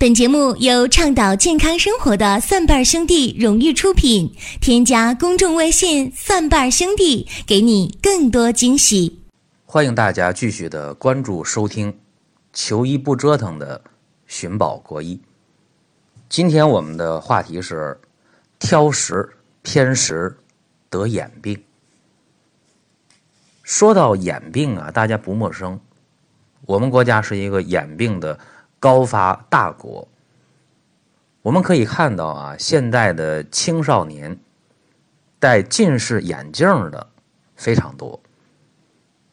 本节目由倡导健康生活的蒜瓣兄弟荣誉出品。添加公众微信“蒜瓣兄弟”，给你更多惊喜。欢迎大家继续的关注收听，求医不折腾的寻宝国医。今天我们的话题是挑食偏食得眼病。说到眼病啊，大家不陌生，我们国家是一个眼病的。高发大国，我们可以看到啊，现在的青少年戴近视眼镜的非常多，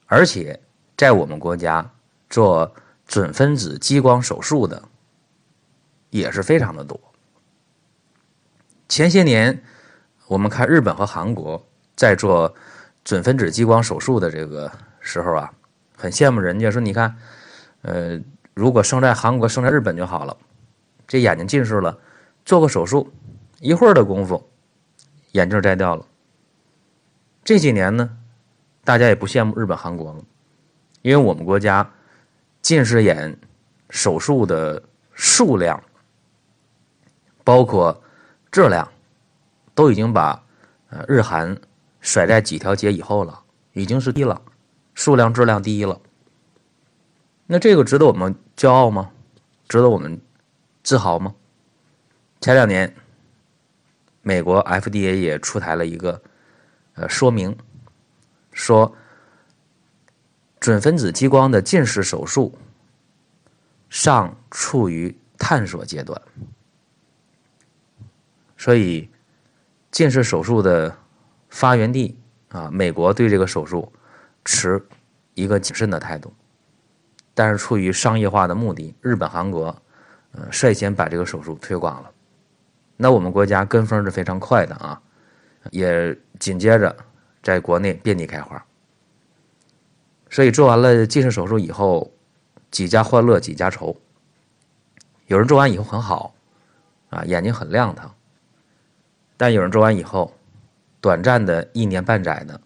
而且在我们国家做准分子激光手术的也是非常的多。前些年我们看日本和韩国在做准分子激光手术的这个时候啊，很羡慕人家说，你看，呃。如果生在韩国、生在日本就好了，这眼睛近视了，做个手术，一会儿的功夫，眼镜摘掉了。这几年呢，大家也不羡慕日本、韩国了，因为我们国家近视眼手术的数量，包括质量，都已经把呃日韩甩在几条街以后了，已经是第一了，数量、质量第一了。那这个值得我们骄傲吗？值得我们自豪吗？前两年，美国 FDA 也出台了一个呃说明，说准分子激光的近视手术尚处于探索阶段，所以近视手术的发源地啊，美国对这个手术持一个谨慎的态度。但是出于商业化的目的，日本、韩国，呃，率先把这个手术推广了。那我们国家跟风是非常快的啊，也紧接着在国内遍地开花。所以做完了近视手术以后，几家欢乐几家愁。有人做完以后很好，啊，眼睛很亮堂；但有人做完以后，短暂的一年半载的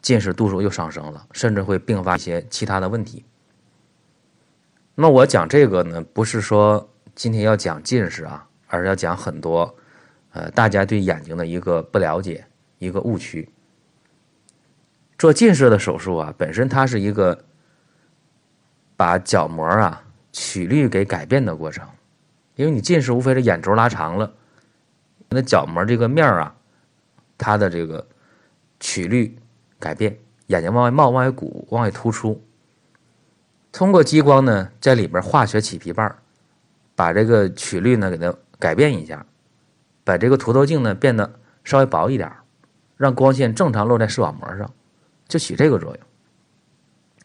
近视度数又上升了，甚至会并发一些其他的问题。那我讲这个呢，不是说今天要讲近视啊，而是要讲很多，呃，大家对眼睛的一个不了解，一个误区。做近视的手术啊，本身它是一个把角膜啊曲率给改变的过程，因为你近视无非是眼轴拉长了，那角膜这个面啊，它的这个曲率改变，眼睛往外冒、往外鼓、往外突出。通过激光呢，在里边化学起皮瓣把这个曲率呢给它改变一下，把这个凸透镜呢变得稍微薄一点让光线正常落在视网膜上，就起这个作用。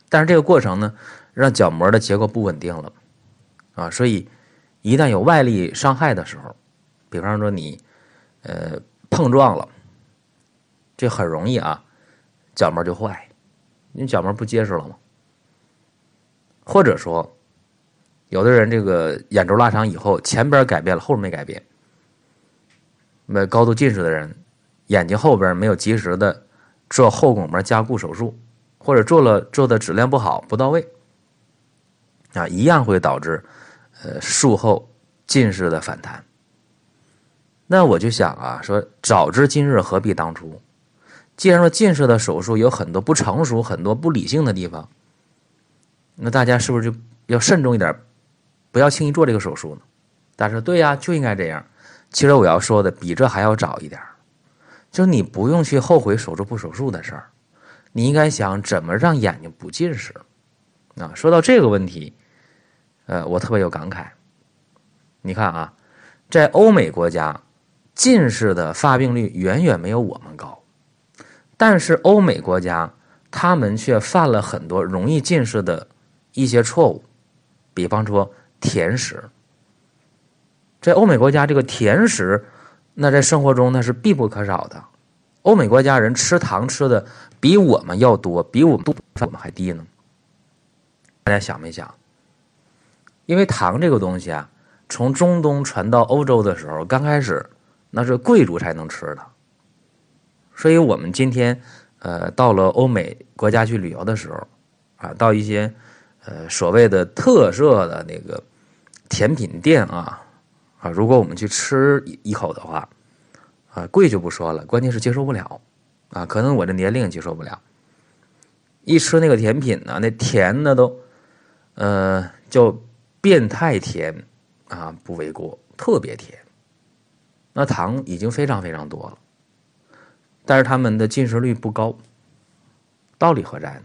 但是这个过程呢，让角膜的结构不稳定了，啊，所以一旦有外力伤害的时候，比方说你呃碰撞了，这很容易啊，角膜就坏，因为角膜不结实了吗？或者说，有的人这个眼轴拉长以后，前边改变了，后边没改变。那高度近视的人，眼睛后边没有及时的做后巩膜加固手术，或者做了做的质量不好、不到位，啊，一样会导致呃术后近视的反弹。那我就想啊，说早知今日何必当初？既然说近视的手术有很多不成熟、很多不理性的地方。那大家是不是就要慎重一点，不要轻易做这个手术呢？大家说对呀，就应该这样。其实我要说的比这还要早一点，就是你不用去后悔手术不手术的事儿，你应该想怎么让眼睛不近视。啊，说到这个问题，呃，我特别有感慨。你看啊，在欧美国家，近视的发病率远远没有我们高，但是欧美国家他们却犯了很多容易近视的。一些错误，比方说甜食，在欧美国家，这个甜食，那在生活中那是必不可少的。欧美国家人吃糖吃的比我们要多，比我们我们还低呢。大家想没想？因为糖这个东西啊，从中东传到欧洲的时候，刚开始那是贵族才能吃的，所以我们今天呃到了欧美国家去旅游的时候，啊，到一些。呃，所谓的特色的那个甜品店啊啊，如果我们去吃一口的话，啊，贵就不说了，关键是接受不了啊，可能我这年龄接受不了。一吃那个甜品呢，那甜的都，呃，叫变态甜啊，不为过，特别甜。那糖已经非常非常多了，但是他们的进食率不高，道理何在呢？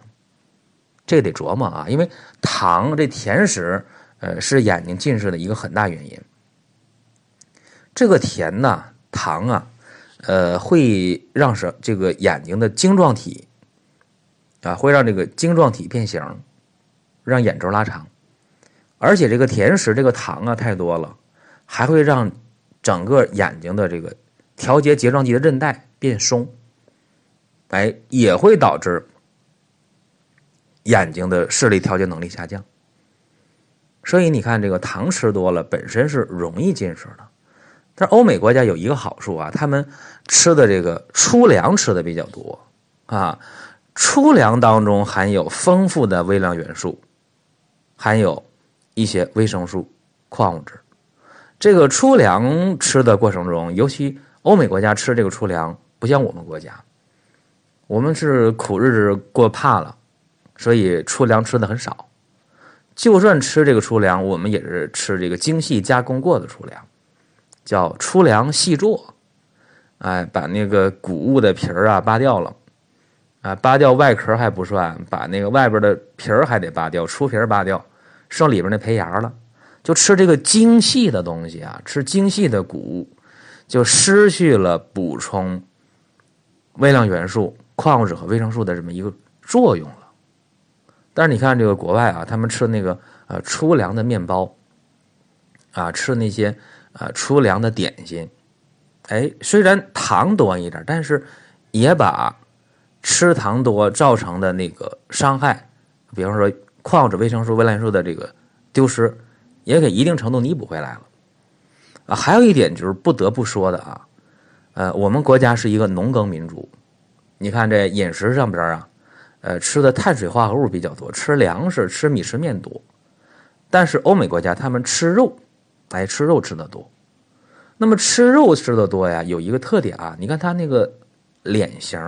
这得琢磨啊，因为糖这甜食，呃，是眼睛近视的一个很大原因。这个甜呐，糖啊，呃，会让什这个眼睛的晶状体。啊，会让这个晶状体变形，让眼轴拉长，而且这个甜食这个糖啊太多了，还会让整个眼睛的这个调节睫状肌的韧带变松，哎，也会导致眼睛的视力调节能力下降。所以你看，这个糖吃多了本身是容易近视的，但是欧美国家有一个好处啊，他们吃的这个粗粮吃的比较多啊。粗粮当中含有丰富的微量元素，含有一些维生素、矿物质。这个粗粮吃的过程中，尤其欧美国家吃这个粗粮，不像我们国家，我们是苦日子过怕了，所以粗粮吃的很少。就算吃这个粗粮，我们也是吃这个精细加工过的粗粮，叫粗粮细做。哎，把那个谷物的皮儿啊扒掉了。啊，扒掉外壳还不算，把那个外边的皮儿还得扒掉，粗皮儿扒掉，剩里边那胚芽了。就吃这个精细的东西啊，吃精细的谷物，就失去了补充微量元素、矿物质和维生素的这么一个作用了。但是你看这个国外啊，他们吃那个呃粗粮的面包，啊，吃那些呃粗粮的点心，哎，虽然糖多一点，但是也把。吃糖多造成的那个伤害，比方说矿物质、维生素、微量元素的这个丢失，也给一定程度弥补回来了。啊，还有一点就是不得不说的啊，呃，我们国家是一个农耕民族，你看这饮食上边啊，呃，吃的碳水化合物比较多，吃粮食、吃米吃面多。但是欧美国家他们吃肉，哎，吃肉吃的多。那么吃肉吃的多呀，有一个特点啊，你看他那个脸型。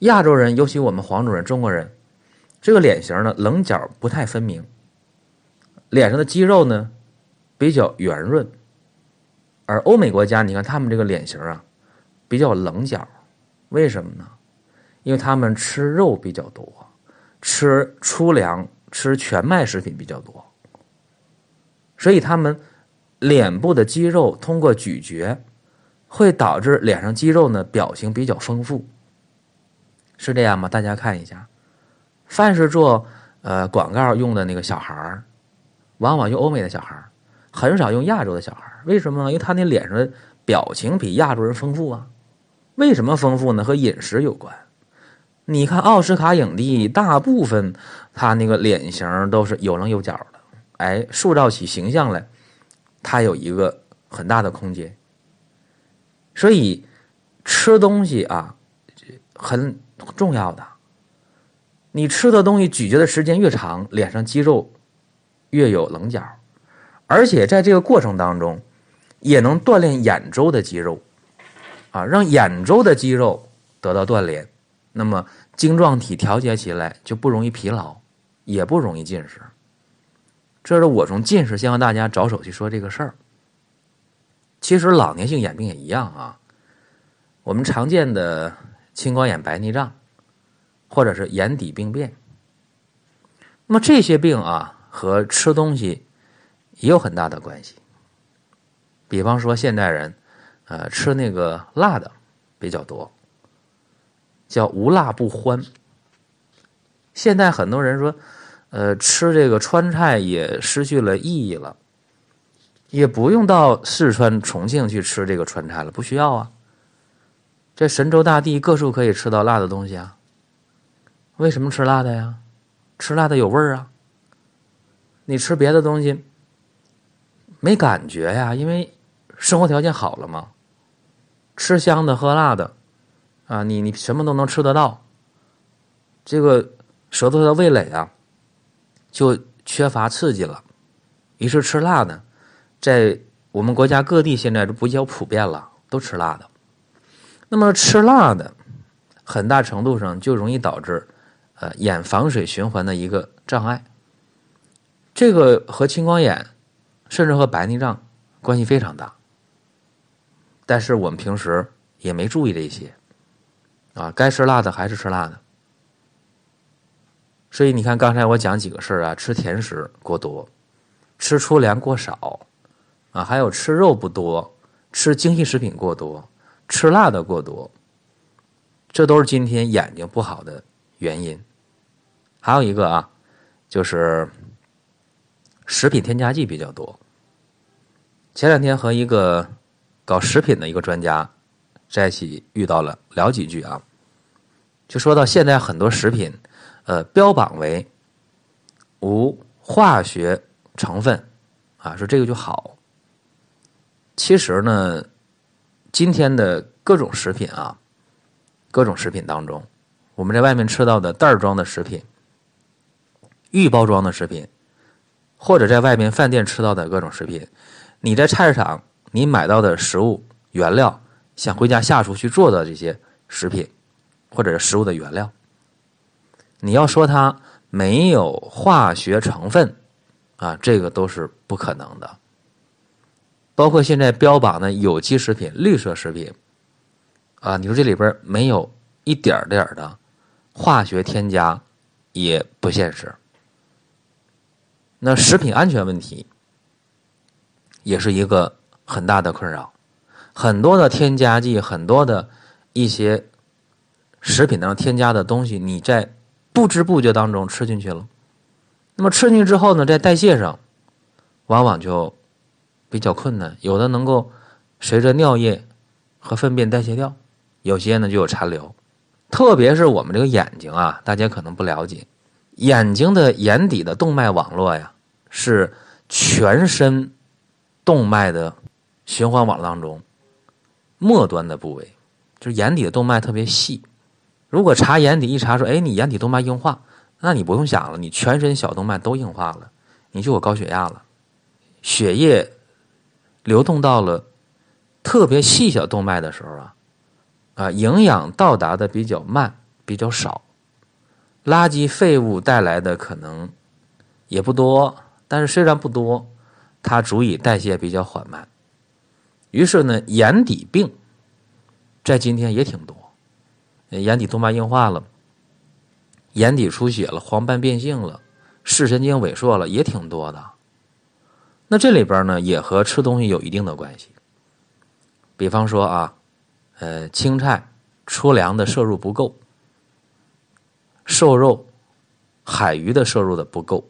亚洲人，尤其我们黄种人、中国人，这个脸型呢，棱角不太分明，脸上的肌肉呢比较圆润，而欧美国家，你看他们这个脸型啊比较棱角，为什么呢？因为他们吃肉比较多，吃粗粮、吃全麦食品比较多，所以他们脸部的肌肉通过咀嚼，会导致脸上肌肉呢表情比较丰富。是这样吗？大家看一下，凡是做呃广告用的那个小孩儿，往往用欧美的小孩儿，很少用亚洲的小孩儿。为什么呢？因为他那脸上的表情比亚洲人丰富啊。为什么丰富呢？和饮食有关。你看奥斯卡影帝，大部分他那个脸型都是有棱有角的，哎，塑造起形象来，他有一个很大的空间。所以吃东西啊，很。重要的，你吃的东西咀嚼的时间越长，脸上肌肉越有棱角，而且在这个过程当中，也能锻炼眼周的肌肉，啊，让眼周的肌肉得到锻炼，那么晶状体调节起来就不容易疲劳，也不容易近视。这是我从近视先和大家着手去说这个事儿。其实老年性眼病也一样啊，我们常见的。青光眼、白内障，或者是眼底病变，那么这些病啊和吃东西也有很大的关系。比方说，现代人呃吃那个辣的比较多，叫无辣不欢。现在很多人说，呃吃这个川菜也失去了意义了，也不用到四川、重庆去吃这个川菜了，不需要啊。这神州大地各处可以吃到辣的东西啊，为什么吃辣的呀？吃辣的有味儿啊。你吃别的东西没感觉呀，因为生活条件好了嘛。吃香的喝辣的，啊，你你什么都能吃得到。这个舌头的味蕾啊，就缺乏刺激了，于是吃辣的，在我们国家各地现在都比较普遍了，都吃辣的。那么吃辣的，很大程度上就容易导致，呃，眼房水循环的一个障碍。这个和青光眼，甚至和白内障关系非常大。但是我们平时也没注意这些，啊，该吃辣的还是吃辣的。所以你看，刚才我讲几个事儿啊，吃甜食过多，吃粗粮过少，啊，还有吃肉不多，吃精细食品过多，吃辣的过多，这都是今天眼睛不好的原因。还有一个啊，就是食品添加剂比较多。前两天和一个搞食品的一个专家在一起遇到了，聊几句啊，就说到现在很多食品。呃，标榜为无化学成分，啊，说这个就好。其实呢，今天的各种食品啊，各种食品当中，我们在外面吃到的袋装的食品、预包装的食品，或者在外面饭店吃到的各种食品，你在菜市场你买到的食物原料，想回家下厨去做的这些食品，或者食物的原料。你要说它没有化学成分，啊，这个都是不可能的。包括现在标榜的有机食品、绿色食品，啊，你说这里边没有一点点的化学添加，也不现实。那食品安全问题也是一个很大的困扰，很多的添加剂，很多的一些食品当中添加的东西，你在不知不觉当中吃进去了，那么吃进去之后呢，在代谢上，往往就比较困难。有的能够随着尿液和粪便代谢掉，有些呢就有残留。特别是我们这个眼睛啊，大家可能不了解，眼睛的眼底的动脉网络呀，是全身动脉的循环网当中末端的部位，就是眼底的动脉特别细。如果查眼底一查说，哎，你眼底动脉硬化，那你不用想了，你全身小动脉都硬化了，你就有高血压了。血液流动到了特别细小动脉的时候啊，啊，营养到达的比较慢，比较少，垃圾废物带来的可能也不多，但是虽然不多，它足以代谢比较缓慢。于是呢，眼底病在今天也挺多。眼底动脉硬化了，眼底出血了，黄斑变性了，视神经萎缩了，也挺多的。那这里边呢，也和吃东西有一定的关系。比方说啊，呃，青菜、粗粮的摄入不够，瘦肉、海鱼的摄入的不够，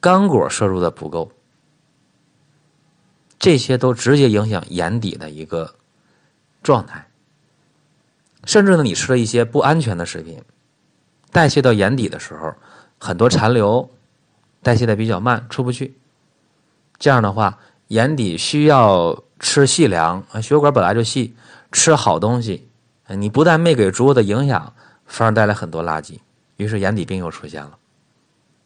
干果摄入的不够，这些都直接影响眼底的一个状态。甚至呢，你吃了一些不安全的食品，代谢到眼底的时候，很多残留代谢的比较慢，出不去。这样的话，眼底需要吃细粮，血管本来就细，吃好东西，你不但没给足够的营养，反而带来很多垃圾，于是眼底病又出现了。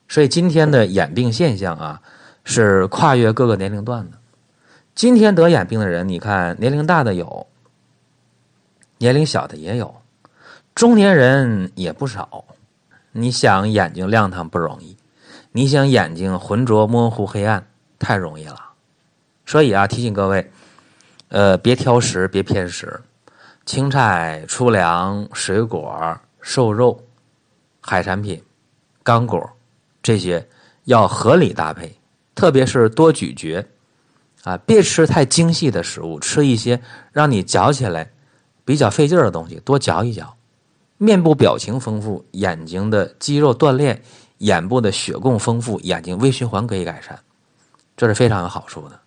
所以今天的眼病现象啊，是跨越各个年龄段的。今天得眼病的人，你看年龄大的有。年龄小的也有，中年人也不少。你想眼睛亮堂不容易，你想眼睛浑浊模糊黑暗太容易了。所以啊，提醒各位，呃，别挑食，别偏食。青菜、粗粮、水果、瘦肉、海产品、干果这些要合理搭配，特别是多咀嚼啊，别吃太精细的食物，吃一些让你嚼起来。比较费劲儿的东西，多嚼一嚼。面部表情丰富，眼睛的肌肉锻炼，眼部的血供丰富，眼睛微循环可以改善，这是非常有好处的。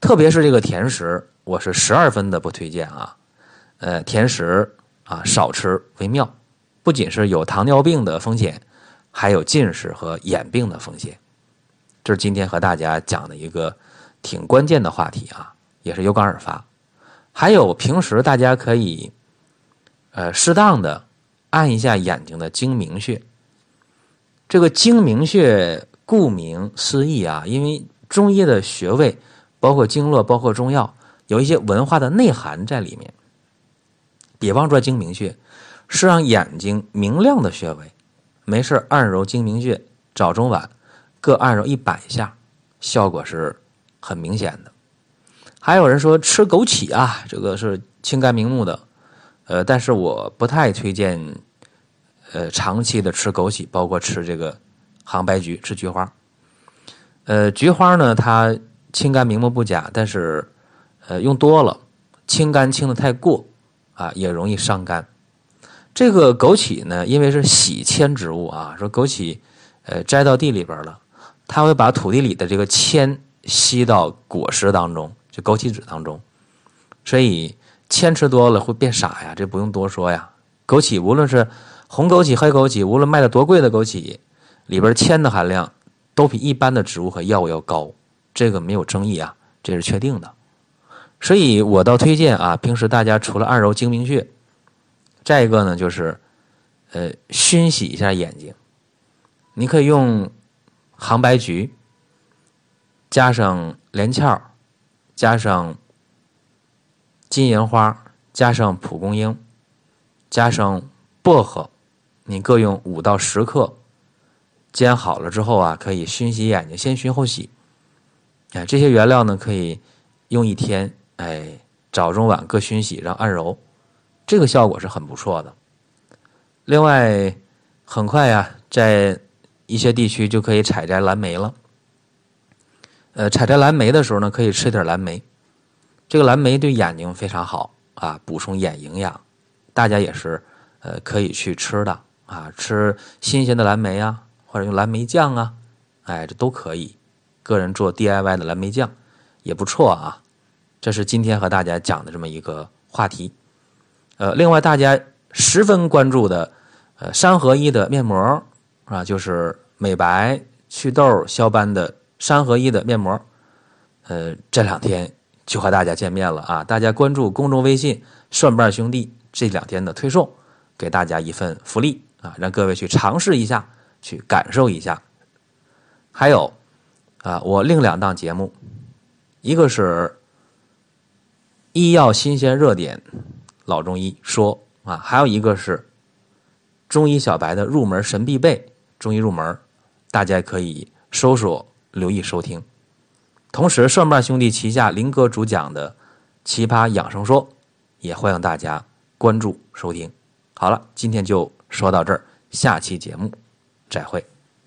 特别是这个甜食，我是十二分的不推荐啊。呃，甜食啊少吃为妙，不仅是有糖尿病的风险，还有近视和眼病的风险。这是今天和大家讲的一个挺关键的话题啊，也是有感而发。还有平时大家可以，呃，适当的按一下眼睛的睛明穴。这个睛明穴顾名思义啊，因为中医的穴位，包括经络，包括中药，有一些文化的内涵在里面。比方说睛明穴，是让眼睛明亮的穴位。没事按揉睛明穴，早中晚各按揉一百下，效果是很明显的。还有人说吃枸杞啊，这个是清肝明目的，呃，但是我不太推荐，呃，长期的吃枸杞，包括吃这个杭白菊、吃菊花。呃，菊花呢，它清肝明目不假，但是，呃，用多了清肝清的太过啊，也容易伤肝。这个枸杞呢，因为是喜铅植物啊，说枸杞，呃，摘到地里边了，它会把土地里的这个铅吸到果实当中。就枸杞子当中，所以铅吃多了会变傻呀，这不用多说呀。枸杞无论是红枸杞、黑枸杞，无论卖的多贵的枸杞，里边铅的含量都比一般的植物和药物要高，这个没有争议啊，这是确定的。所以我倒推荐啊，平时大家除了按揉睛明穴，再一个呢就是呃熏洗一下眼睛，你可以用杭白菊加上连翘。加上金银花，加上蒲公英，加上薄荷，你各用五到十克，煎好了之后啊，可以熏洗眼睛，先熏后洗。哎，这些原料呢，可以用一天，哎，早中晚各熏洗，然后按揉，这个效果是很不错的。另外，很快呀，在一些地区就可以采摘蓝莓了。呃，采摘蓝莓的时候呢，可以吃点蓝莓。这个蓝莓对眼睛非常好啊，补充眼营养。大家也是呃可以去吃的啊，吃新鲜的蓝莓啊，或者用蓝莓酱啊，哎，这都可以。个人做 DIY 的蓝莓酱也不错啊。这是今天和大家讲的这么一个话题。呃，另外大家十分关注的呃三合一的面膜啊，就是美白、祛痘、消斑的。三合一的面膜，呃，这两天就和大家见面了啊！大家关注公众微信“蒜瓣兄弟”，这两天的推送，给大家一份福利啊，让各位去尝试一下，去感受一下。还有啊，我另两档节目，一个是医药新鲜热点，老中医说啊，还有一个是中医小白的入门神必备，中医入门，大家可以搜索。留意收听，同时蒜瓣兄弟旗下林哥主讲的《奇葩养生说》，也欢迎大家关注收听。好了，今天就说到这儿，下期节目再会。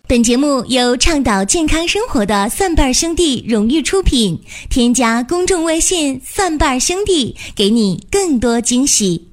本节目由倡导健康生活的蒜瓣兄弟荣誉出品，添加公众微信“蒜瓣兄弟”，给你更多惊喜。